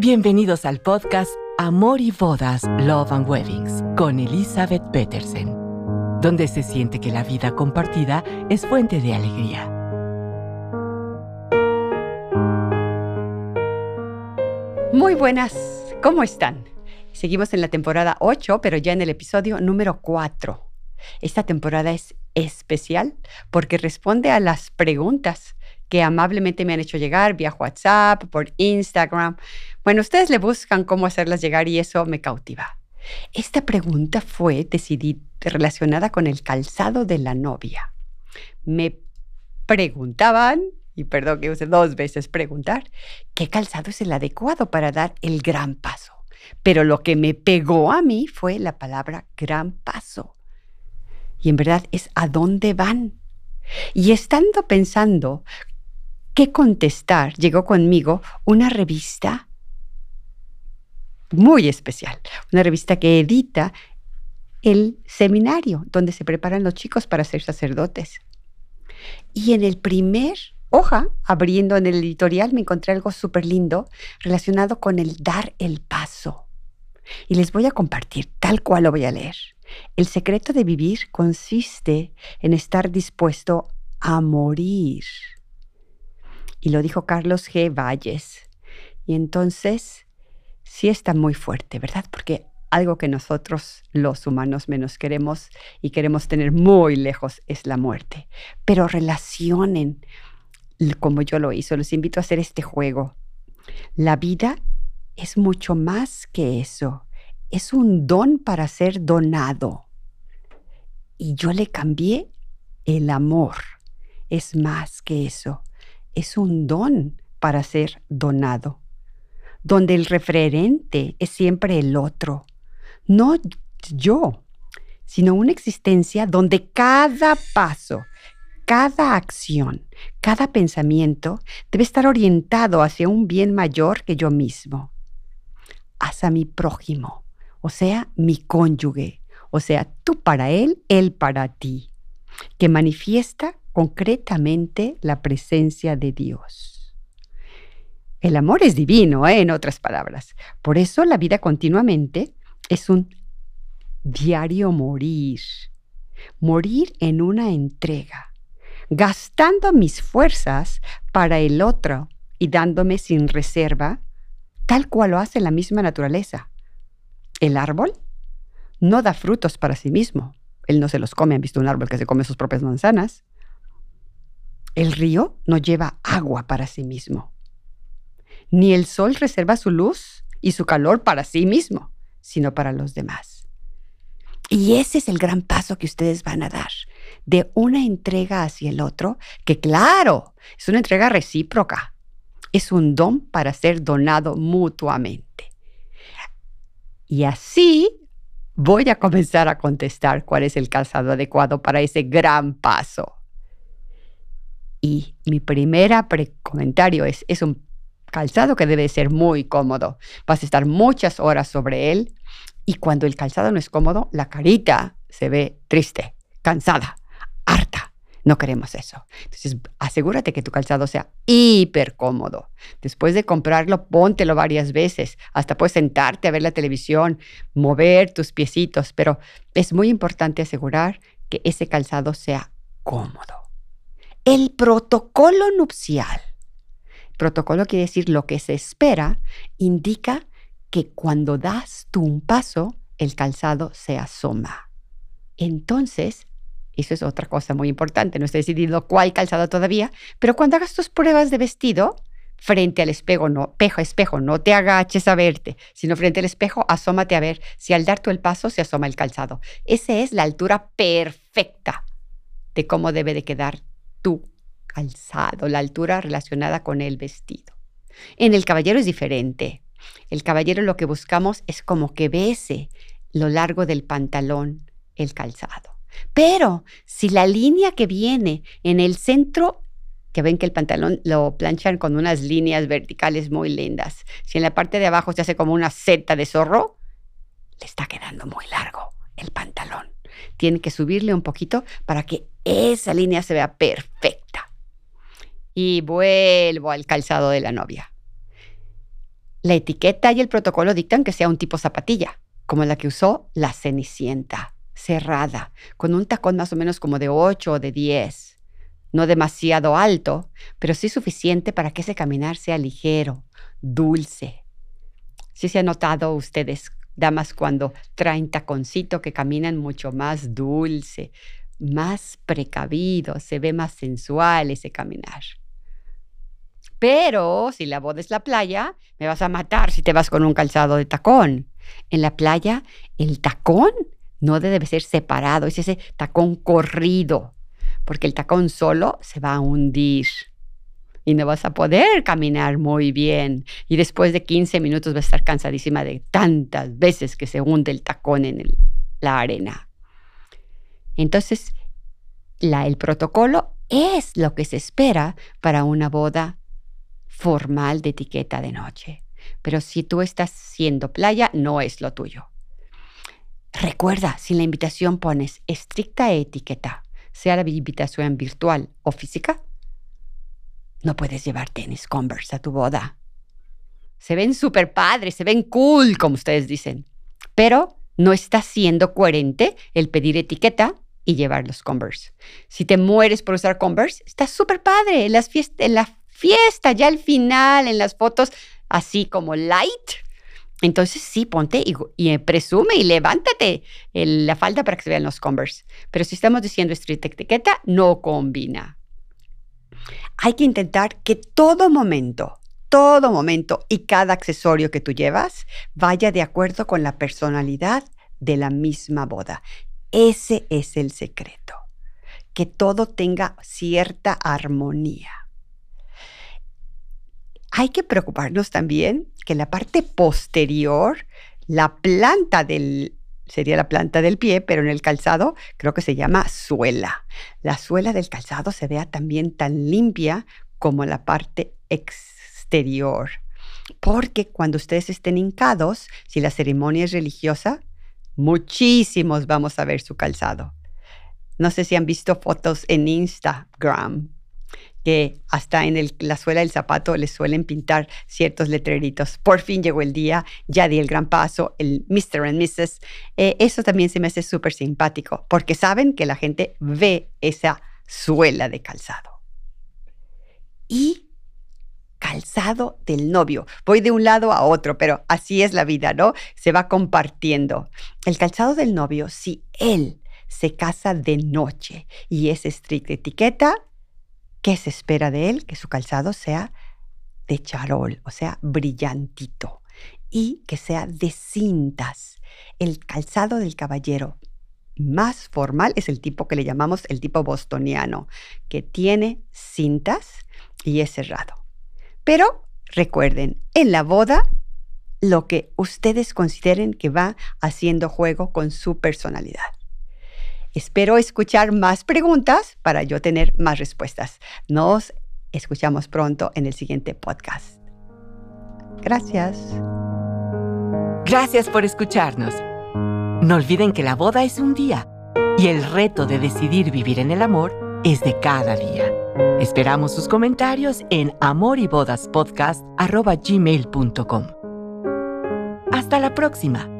Bienvenidos al podcast Amor y Bodas, Love and Weddings con Elizabeth Petersen, donde se siente que la vida compartida es fuente de alegría. Muy buenas, ¿cómo están? Seguimos en la temporada 8, pero ya en el episodio número 4. Esta temporada es especial porque responde a las preguntas que amablemente me han hecho llegar vía WhatsApp, por Instagram. Bueno, ustedes le buscan cómo hacerlas llegar y eso me cautiva. Esta pregunta fue decidida relacionada con el calzado de la novia. Me preguntaban, y perdón que use dos veces preguntar, ¿qué calzado es el adecuado para dar el gran paso? Pero lo que me pegó a mí fue la palabra gran paso. Y en verdad es a dónde van. Y estando pensando qué contestar, llegó conmigo una revista muy especial, una revista que edita el seminario donde se preparan los chicos para ser sacerdotes. Y en el primer hoja, abriendo en el editorial, me encontré algo súper lindo relacionado con el dar el paso. Y les voy a compartir tal cual lo voy a leer. El secreto de vivir consiste en estar dispuesto a morir y lo dijo Carlos G. Valles. Y entonces, sí está muy fuerte, ¿verdad? Porque algo que nosotros los humanos menos queremos y queremos tener muy lejos es la muerte. Pero relacionen como yo lo hice. Los invito a hacer este juego. La vida es mucho más que eso. Es un don para ser donado. Y yo le cambié el amor. Es más que eso es un don para ser donado, donde el referente es siempre el otro, no yo, sino una existencia donde cada paso, cada acción, cada pensamiento debe estar orientado hacia un bien mayor que yo mismo, hacia mi prójimo, o sea, mi cónyuge, o sea, tú para él, él para ti, que manifiesta concretamente la presencia de Dios. El amor es divino, ¿eh? en otras palabras. Por eso la vida continuamente es un diario morir. Morir en una entrega, gastando mis fuerzas para el otro y dándome sin reserva, tal cual lo hace la misma naturaleza. El árbol no da frutos para sí mismo. Él no se los come. Han visto un árbol que se come sus propias manzanas. El río no lleva agua para sí mismo. Ni el sol reserva su luz y su calor para sí mismo, sino para los demás. Y ese es el gran paso que ustedes van a dar, de una entrega hacia el otro, que claro, es una entrega recíproca. Es un don para ser donado mutuamente. Y así voy a comenzar a contestar cuál es el calzado adecuado para ese gran paso. Y mi primera comentario es, es un calzado que debe ser muy cómodo. Vas a estar muchas horas sobre él y cuando el calzado no es cómodo, la carita se ve triste, cansada, harta. No queremos eso. Entonces, asegúrate que tu calzado sea hiper cómodo. Después de comprarlo, póntelo varias veces. Hasta puedes sentarte a ver la televisión, mover tus piecitos, pero es muy importante asegurar que ese calzado sea cómodo. El protocolo nupcial. Protocolo quiere decir lo que se espera, indica que cuando das tú un paso, el calzado se asoma. Entonces, eso es otra cosa muy importante. No estoy decidido cuál calzado todavía, pero cuando hagas tus pruebas de vestido, frente al espejo, no, espejo, espejo, no te agaches a verte, sino frente al espejo, asómate a ver si al dar tú el paso se asoma el calzado. Esa es la altura perfecta de cómo debe de quedar tu calzado, la altura relacionada con el vestido. En el caballero es diferente. El caballero lo que buscamos es como que bese lo largo del pantalón el calzado. Pero si la línea que viene en el centro, que ven que el pantalón lo planchan con unas líneas verticales muy lindas, si en la parte de abajo se hace como una seta de zorro, le está quedando muy largo el pantalón. Tiene que subirle un poquito para que esa línea se vea perfecta. Y vuelvo al calzado de la novia. La etiqueta y el protocolo dictan que sea un tipo zapatilla, como la que usó la Cenicienta, cerrada, con un tacón más o menos como de 8 o de 10. No demasiado alto, pero sí suficiente para que ese caminar sea ligero, dulce. Sí se han notado ustedes, damas, cuando traen taconcito que caminan mucho más dulce, más precavido, se ve más sensual ese caminar. Pero si la boda es la playa, me vas a matar si te vas con un calzado de tacón. En la playa, el tacón no debe ser separado, es ese tacón corrido, porque el tacón solo se va a hundir y no vas a poder caminar muy bien. Y después de 15 minutos vas a estar cansadísima de tantas veces que se hunde el tacón en la arena. Entonces, el protocolo es lo que se espera para una boda formal de etiqueta de noche. Pero si tú estás siendo playa, no es lo tuyo. Recuerda, si la invitación pones estricta etiqueta, sea la invitación virtual o física, no puedes llevar tenis Converse a tu boda. Se ven súper padres, se ven cool, como ustedes dicen, pero no está siendo coherente el pedir etiqueta y llevar los Converse. Si te mueres por usar Converse, está súper padre. En, las en la fiesta, ya al final, en las fotos, así como light. Entonces sí, ponte y, eh, presume y levántate la falda para que se vean los Converse. Pero si estamos diciendo street etiqueta, no combina. Hay que intentar que todo momento, todo momento y cada accesorio que tú llevas vaya de acuerdo con la personalidad de la misma boda. Ese es el secreto, que todo tenga cierta armonía hay que preocuparnos también que la parte posterior, la planta del, sería la planta del pie, pero en el calzado creo que se llama suela. La suela del calzado se vea también tan limpia como la parte exterior. Porque cuando ustedes estén hincados, si la ceremonia es religiosa, muchísimos vamos a ver su calzado. No sé si han visto fotos en Instagram que hasta en la suela del zapato les suelen pintar ciertos letreritos. Por fin llegó el día, ya di el gran paso, el Mr. and Mrs. Eh, eso también se me hace súper simpático, porque saben que la gente ve esa suela de calzado. Y calzado del novio. Voy de un lado a otro, pero así es la vida, ¿no? Se va compartiendo. El calzado del novio, si él se casa de noche y es estricta etiqueta, ¿Qué se espera de él? Que su calzado sea de charol, o sea, brillantito, y que sea de cintas. El calzado del caballero más formal es el tipo que le llamamos el tipo bostoniano, que tiene cintas y es cerrado. Pero recuerden, en la boda, lo que ustedes consideren que va haciendo juego con su personalidad. Espero escuchar más preguntas para yo tener más respuestas. Nos escuchamos pronto en el siguiente podcast. Gracias. Gracias por escucharnos. No olviden que la boda es un día y el reto de decidir vivir en el amor es de cada día. Esperamos sus comentarios en amorybodaspodcast.gmail.com. Hasta la próxima.